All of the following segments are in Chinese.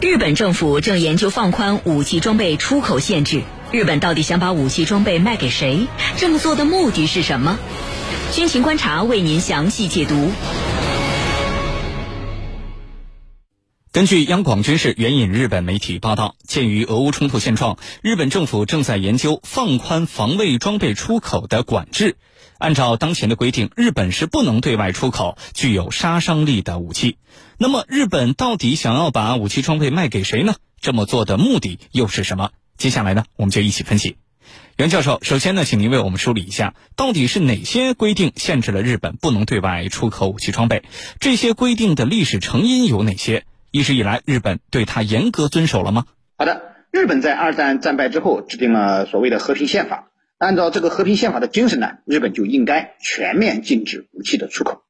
日本政府正研究放宽武器装备出口限制。日本到底想把武器装备卖给谁？这么做的目的是什么？军情观察为您详细解读。根据央广军事援引日本媒体报道，鉴于俄乌冲突现状，日本政府正在研究放宽防卫装备出口的管制。按照当前的规定，日本是不能对外出口具有杀伤力的武器。那么，日本到底想要把武器装备卖给谁呢？这么做的目的又是什么？接下来呢，我们就一起分析。袁教授，首先呢，请您为我们梳理一下，到底是哪些规定限制了日本不能对外出口武器装备？这些规定的历史成因有哪些？一直以来，日本对它严格遵守了吗？好的，日本在二战战败之后制定了所谓的和平宪法。按照这个和平宪法的精神呢，日本就应该全面禁止武器的出口。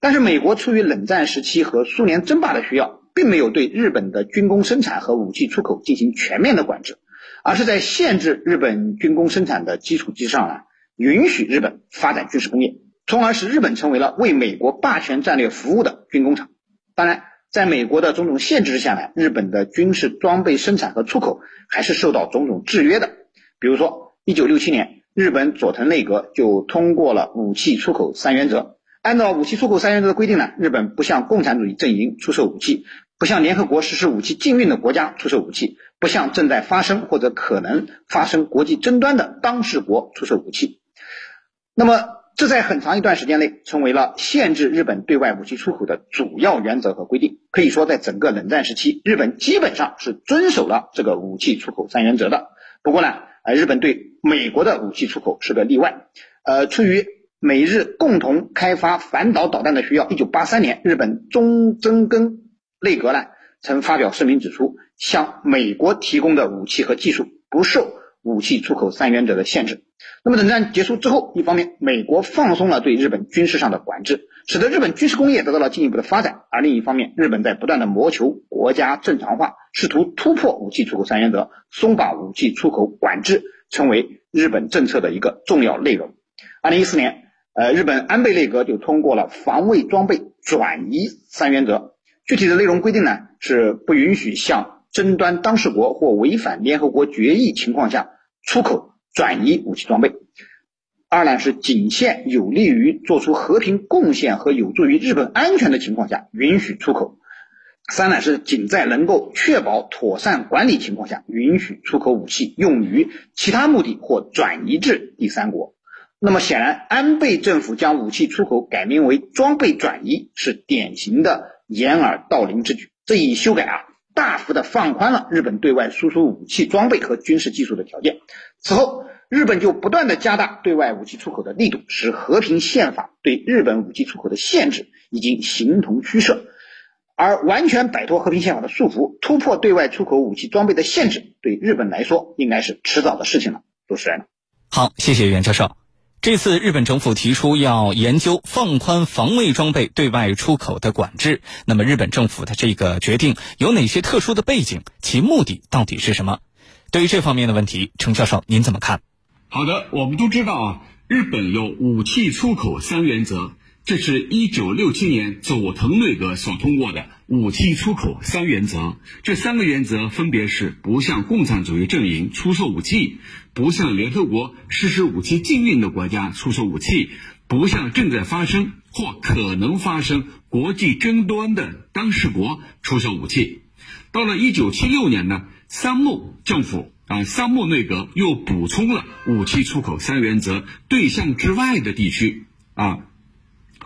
但是美国出于冷战时期和苏联争霸的需要，并没有对日本的军工生产和武器出口进行全面的管制，而是在限制日本军工生产的基础之上呢，允许日本发展军事工业，从而使日本成为了为美国霸权战略服务的军工厂。当然，在美国的种种限制之下呢，日本的军事装备生产和出口还是受到种种制约的，比如说。一九六七年，日本佐藤内阁就通过了武器出口三原则。按照武器出口三原则的规定呢，日本不向共产主义阵营出售武器，不向联合国实施武器禁运的国家出售武器，不向正在发生或者可能发生国际争端的当事国出售武器。那么，这在很长一段时间内成为了限制日本对外武器出口的主要原则和规定。可以说，在整个冷战时期，日本基本上是遵守了这个武器出口三原则的。不过呢，呃，日本对美国的武器出口是个例外。呃，出于美日共同开发反导导弹的需要，一九八三年，日本中曾根内阁呢曾发表声明指出，向美国提供的武器和技术不受武器出口三原则的限制。那么，冷战结束之后，一方面美国放松了对日本军事上的管制，使得日本军事工业得到了进一步的发展；而另一方面，日本在不断的谋求国家正常化，试图突破武器出口三原则，松绑武器出口管制，成为日本政策的一个重要内容。二零一四年，呃，日本安倍内阁就通过了防卫装备转移三原则，具体的内容规定呢，是不允许向争端当事国或违反联合国决议情况下出口。转移武器装备，二呢是仅限有利于做出和平贡献和有助于日本安全的情况下允许出口，三呢是仅在能够确保妥善管理情况下允许出口武器用于其他目的或转移至第三国。那么显然，安倍政府将武器出口改名为装备转移，是典型的掩耳盗铃之举。这一修改啊，大幅的放宽了日本对外输出武器装备和军事技术的条件。此后。日本就不断的加大对外武器出口的力度，使和平宪法对日本武器出口的限制已经形同虚设，而完全摆脱和平宪法的束缚，突破对外出口武器装备的限制，对日本来说应该是迟早的事情了。主持人，好，谢谢袁教授。这次日本政府提出要研究放宽防卫装备对外出口的管制，那么日本政府的这个决定有哪些特殊的背景？其目的到底是什么？对于这方面的问题，程教授您怎么看？好的，我们都知道啊，日本有武器出口三原则，这是一九六七年佐藤内阁所通过的武器出口三原则。这三个原则分别是：不向共产主义阵营出售武器，不向联合国实施武器禁运的国家出售武器，不向正在发生或可能发生国际争端的当事国出售武器。到了一九七六年呢，三木政府。啊，三木内阁又补充了武器出口三原则对象之外的地区啊，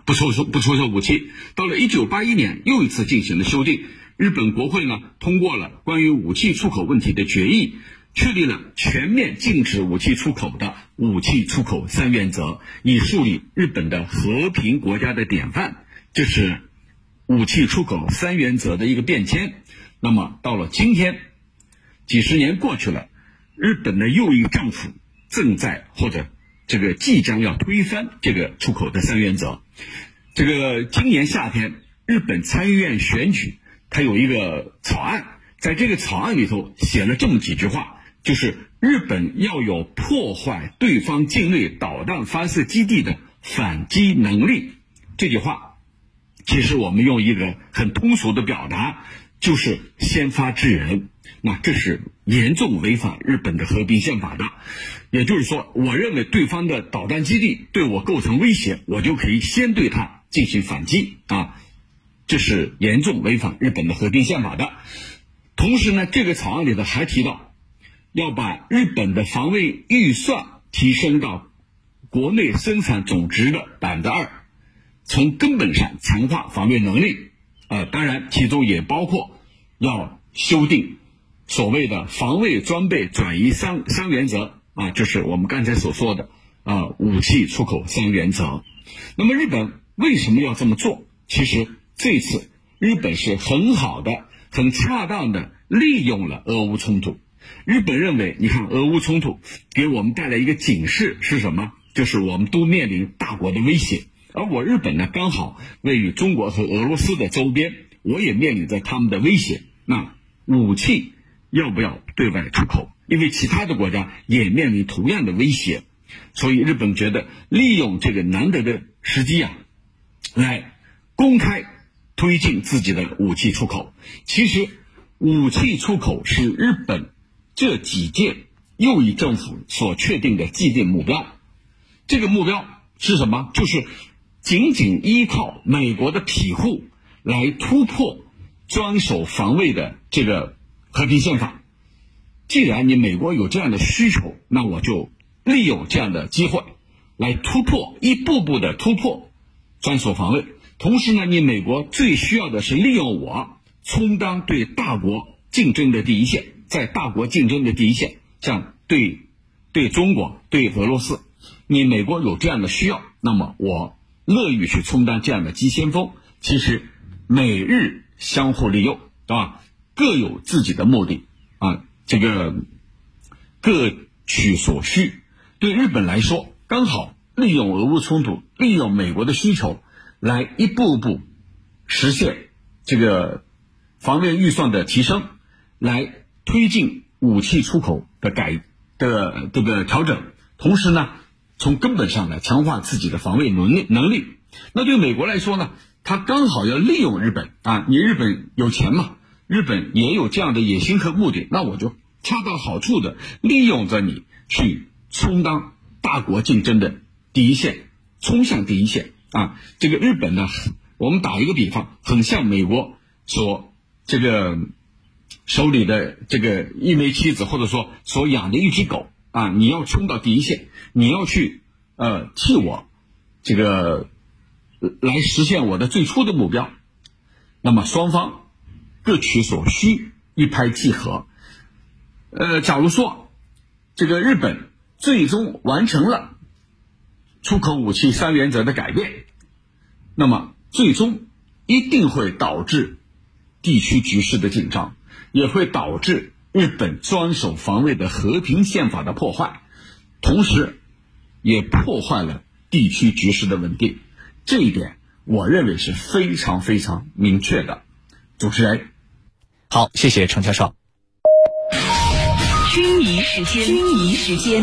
不出售不出售武器。到了一九八一年，又一次进行了修订。日本国会呢通过了关于武器出口问题的决议，确立了全面禁止武器出口的武器出口三原则，以树立日本的和平国家的典范。这是武器出口三原则的一个变迁。那么到了今天，几十年过去了。日本的右翼政府正在或者这个即将要推翻这个出口的三原则。这个今年夏天日本参议院选举，它有一个草案，在这个草案里头写了这么几句话，就是日本要有破坏对方境内导弹发射基地的反击能力。这句话其实我们用一个很通俗的表达，就是先发制人。那这是严重违反日本的和平宪法的。也就是说，我认为对方的导弹基地对我构成威胁，我就可以先对他进行反击啊，这是严重违反日本的和平宪法的。同时呢，这个草案里头还提到，要把日本的防卫预算提升到国内生产总值的百分之二。从根本上强化防卫能力，呃，当然其中也包括要修订所谓的防卫装备转移三三原则啊，就是我们刚才所说的啊武器出口三原则。那么日本为什么要这么做？其实这次日本是很好的、很恰当的利用了俄乌冲突。日本认为，你看俄乌冲突给我们带来一个警示是什么？就是我们都面临大国的威胁。而我日本呢，刚好位于中国和俄罗斯的周边，我也面临着他们的威胁。那武器要不要对外出口？因为其他的国家也面临同样的威胁，所以日本觉得利用这个难得的时机啊，来公开推进自己的武器出口。其实，武器出口是日本这几届右翼政府所确定的既定目标。这个目标是什么？就是。仅仅依靠美国的庇护来突破专守防卫的这个和平宪法，既然你美国有这样的需求，那我就利用这样的机会来突破，一步步的突破专守防卫。同时呢，你美国最需要的是利用我充当对大国竞争的第一线，在大国竞争的第一线，像对对中国、对俄罗斯，你美国有这样的需要，那么我。乐于去充当这样的急先锋，其实美日相互利用，对吧？各有自己的目的啊，这个各取所需。对日本来说，刚好利用俄乌冲突，利用美国的需求，来一步步实现这个防卫预算的提升，来推进武器出口的改的这个调整，同时呢。从根本上来强化自己的防卫能力能力，那对美国来说呢？他刚好要利用日本啊，你日本有钱嘛，日本也有这样的野心和目的，那我就恰到好处的利用着你去充当大国竞争的第一线，冲向第一线啊！这个日本呢，我们打一个比方，很像美国所这个手里的这个一枚棋子，或者说所养的一只狗。啊！你要冲到第一线，你要去呃替我这个来实现我的最初的目标。那么双方各取所需，一拍即合。呃，假如说这个日本最终完成了出口武器三原则的改变，那么最终一定会导致地区局势的紧张，也会导致。日本专守防卫的和平宪法的破坏，同时，也破坏了地区局势的稳定。这一点，我认为是非常非常明确的。主持人，好，谢谢程教授。军迷时间，军迷时间。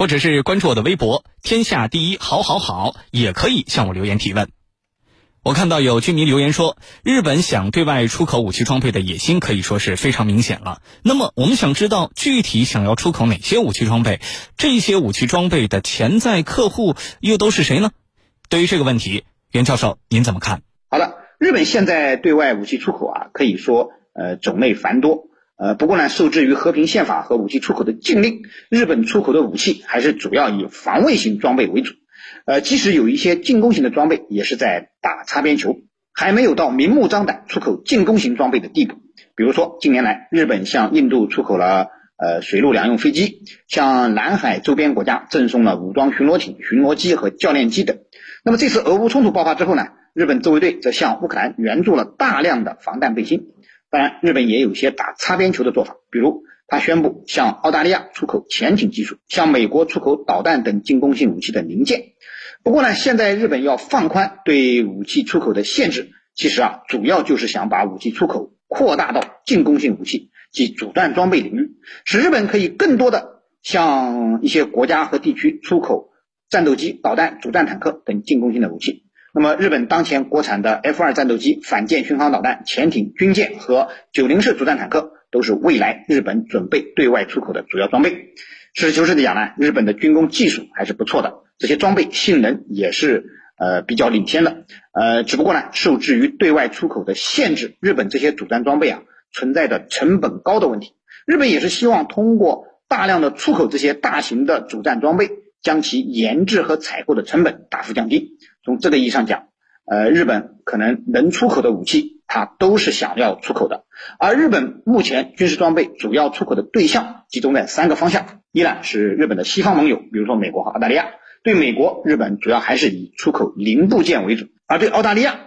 或者是关注我的微博“天下第一好好好”，也可以向我留言提问。我看到有居民留言说，日本想对外出口武器装备的野心可以说是非常明显了。那么，我们想知道具体想要出口哪些武器装备？这些武器装备的潜在客户又都是谁呢？对于这个问题，袁教授您怎么看？好的，日本现在对外武器出口啊，可以说呃种类繁多。呃，不过呢，受制于和平宪法和武器出口的禁令，日本出口的武器还是主要以防卫型装备为主。呃，即使有一些进攻型的装备，也是在打擦边球，还没有到明目张胆出口进攻型装备的地步。比如说，近年来日本向印度出口了呃水陆两用飞机，向南海周边国家赠送了武装巡逻艇、巡逻机和教练机等。那么这次俄乌冲突爆发之后呢，日本自卫队则向乌克兰援助了大量的防弹背心。当然，日本也有些打擦边球的做法，比如他宣布向澳大利亚出口潜艇技术，向美国出口导弹等进攻性武器的零件。不过呢，现在日本要放宽对武器出口的限制，其实啊，主要就是想把武器出口扩大到进攻性武器及主战装备领域，使日本可以更多的向一些国家和地区出口战斗机、导弹、主战坦克等进攻性的武器。那么，日本当前国产的 F 二战斗机、反舰巡航导弹、潜艇、军舰和九零式主战坦克，都是未来日本准备对外出口的主要装备。实事求是的讲呢，日本的军工技术还是不错的，这些装备性能也是呃比较领先的。呃，只不过呢，受制于对外出口的限制，日本这些主战装备啊存在的成本高的问题。日本也是希望通过大量的出口这些大型的主战装备，将其研制和采购的成本大幅降低。从这个意义上讲，呃，日本可能能出口的武器，它都是想要出口的。而日本目前军事装备主要出口的对象集中在三个方向：一呢是日本的西方盟友，比如说美国和澳大利亚。对美国，日本主要还是以出口零部件为主；而对澳大利亚，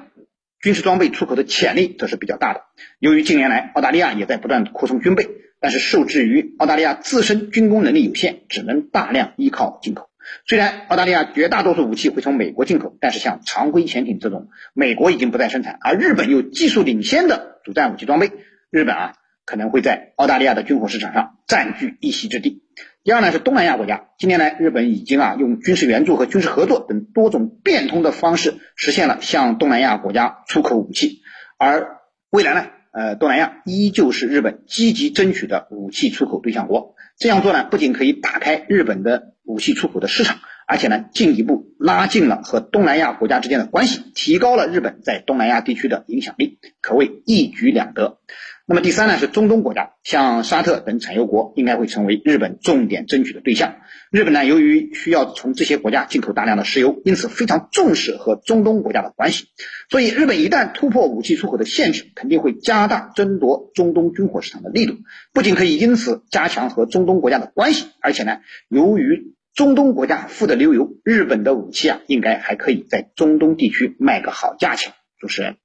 军事装备出口的潜力则是比较大的。由于近年来澳大利亚也在不断扩充军备，但是受制于澳大利亚自身军工能力有限，只能大量依靠进口。虽然澳大利亚绝大多数武器会从美国进口，但是像常规潜艇这种，美国已经不再生产，而日本有技术领先的主战武器装备，日本啊可能会在澳大利亚的军火市场上占据一席之地。第二呢是东南亚国家，近年来日本已经啊用军事援助和军事合作等多种变通的方式，实现了向东南亚国家出口武器，而未来呢，呃，东南亚依旧是日本积极争取的武器出口对象国。这样做呢，不仅可以打开日本的武器出口的市场，而且呢，进一步拉近了和东南亚国家之间的关系，提高了日本在东南亚地区的影响力，可谓一举两得。那么第三呢，是中东国家，像沙特等产油国应该会成为日本重点争取的对象。日本呢，由于需要从这些国家进口大量的石油，因此非常重视和中东国家的关系。所以，日本一旦突破武器出口的限制，肯定会加大争夺中东军火市场的力度。不仅可以因此加强和中东国家的关系，而且呢，由于中东国家富得流油，日本的武器啊，应该还可以在中东地区卖个好价钱。主持人，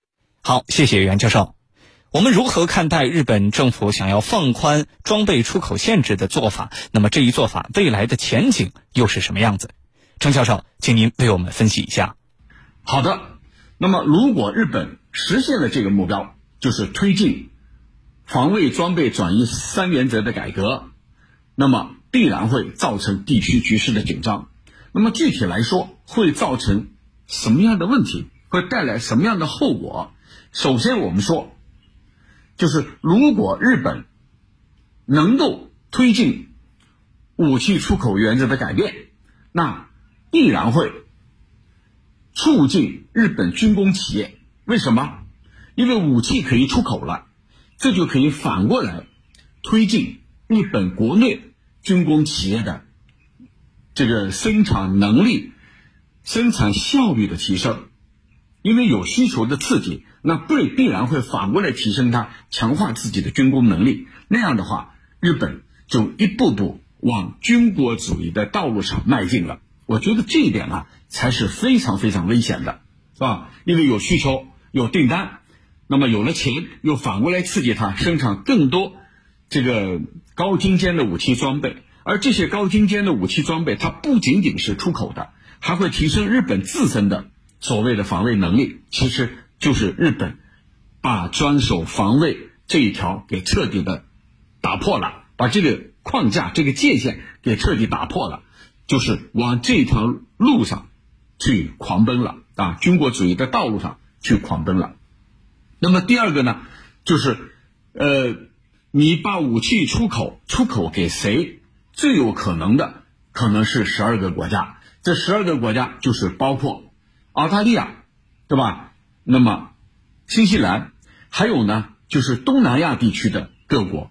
好，谢谢袁教授。我们如何看待日本政府想要放宽装备出口限制的做法？那么这一做法未来的前景又是什么样子？程教授，请您为我们分析一下。好的，那么如果日本实现了这个目标，就是推进防卫装备转移三原则的改革，那么必然会造成地区局势的紧张。那么具体来说，会造成什么样的问题？会带来什么样的后果？首先，我们说。就是如果日本能够推进武器出口原则的改变，那必然会促进日本军工企业。为什么？因为武器可以出口了，这就可以反过来推进日本国内军工企业的这个生产能力、生产效率的提升。因为有需求的刺激。那必必然会反过来提升它，强化自己的军工能力。那样的话，日本就一步步往军国主义的道路上迈进了。我觉得这一点啊，才是非常非常危险的，是吧？因为有需求、有订单，那么有了钱，又反过来刺激它生产更多这个高精尖的武器装备。而这些高精尖的武器装备，它不仅仅是出口的，还会提升日本自身的所谓的防卫能力。其实。就是日本把专守防卫这一条给彻底的打破了，把这个框架、这个界限给彻底打破了，就是往这条路上去狂奔了啊！军国主义的道路上去狂奔了。那么第二个呢，就是呃，你把武器出口出口给谁？最有可能的可能是十二个国家，这十二个国家就是包括澳大利亚，对吧？那么，新西兰还有呢，就是东南亚地区的各国。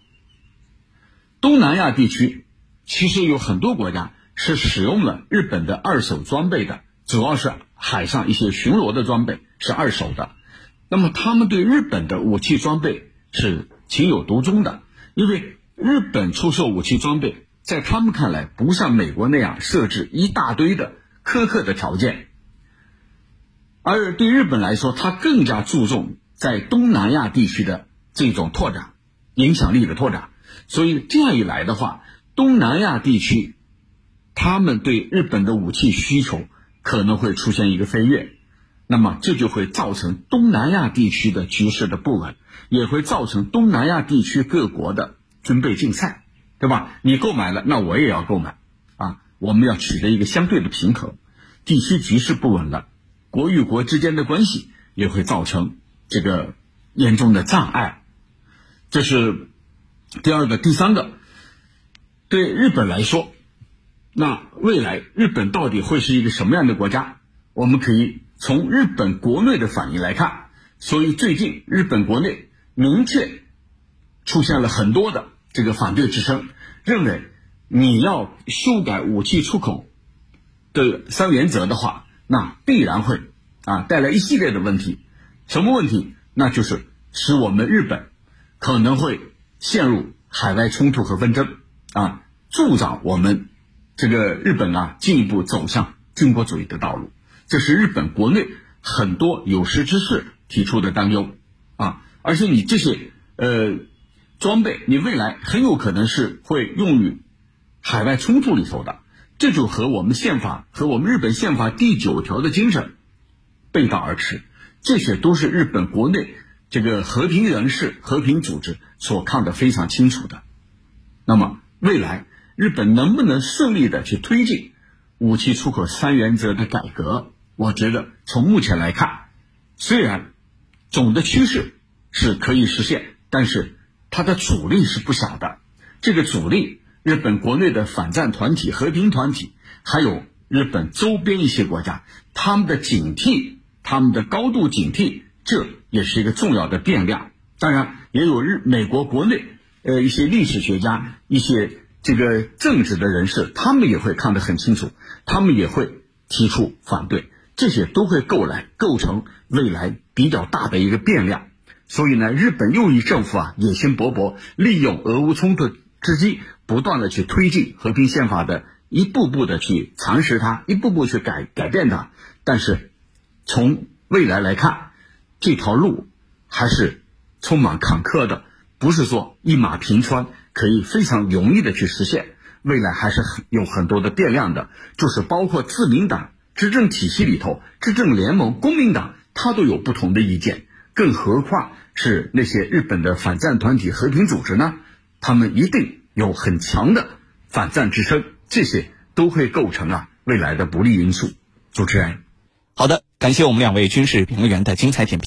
东南亚地区其实有很多国家是使用了日本的二手装备的，主要是海上一些巡逻的装备是二手的。那么他们对日本的武器装备是情有独钟的，因为日本出售武器装备，在他们看来不像美国那样设置一大堆的苛刻的条件。而对日本来说，它更加注重在东南亚地区的这种拓展、影响力的拓展。所以这样一来的话，东南亚地区他们对日本的武器需求可能会出现一个飞跃，那么这就会造成东南亚地区的局势的不稳，也会造成东南亚地区各国的军备竞赛，对吧？你购买了，那我也要购买，啊，我们要取得一个相对的平衡，地区局势不稳了。国与国之间的关系也会造成这个严重的障碍，这是第二个、第三个。对日本来说，那未来日本到底会是一个什么样的国家？我们可以从日本国内的反应来看。所以最近日本国内明确出现了很多的这个反对之声，认为你要修改武器出口的三原则的话。那必然会啊带来一系列的问题，什么问题？那就是使我们日本可能会陷入海外冲突和纷争啊，助长我们这个日本啊进一步走向军国主义的道路。这是日本国内很多有识之士提出的担忧啊，而且你这些呃装备，你未来很有可能是会用于海外冲突里头的。这就和我们宪法和我们日本宪法第九条的精神背道而驰，这些都是日本国内这个和平人士、和平组织所看得非常清楚的。那么，未来日本能不能顺利的去推进武器出口三原则的改革？我觉得从目前来看，虽然总的趋势是可以实现，但是它的阻力是不小的。这个阻力。日本国内的反战团体、和平团体，还有日本周边一些国家，他们的警惕，他们的高度警惕，这也是一个重要的变量。当然，也有日美国国内，呃，一些历史学家、一些这个政治的人士，他们也会看得很清楚，他们也会提出反对，这些都会构来构成未来比较大的一个变量。所以呢，日本右翼政府啊，野心勃勃，利用俄乌冲突。之机，不断的去推进和平宪法的，一步步的去蚕食它，一步步去改改变它。但是，从未来来看，这条路还是充满坎坷的，不是说一马平川可以非常容易的去实现。未来还是很有很多的变量的，就是包括自民党执政体系里头，执政联盟公民党，他都有不同的意见，更何况是那些日本的反战团体、和平组织呢？他们一定有很强的反战之声，这些都会构成啊未来的不利因素。主持人，好的，感谢我们两位军事评论员的精彩点评。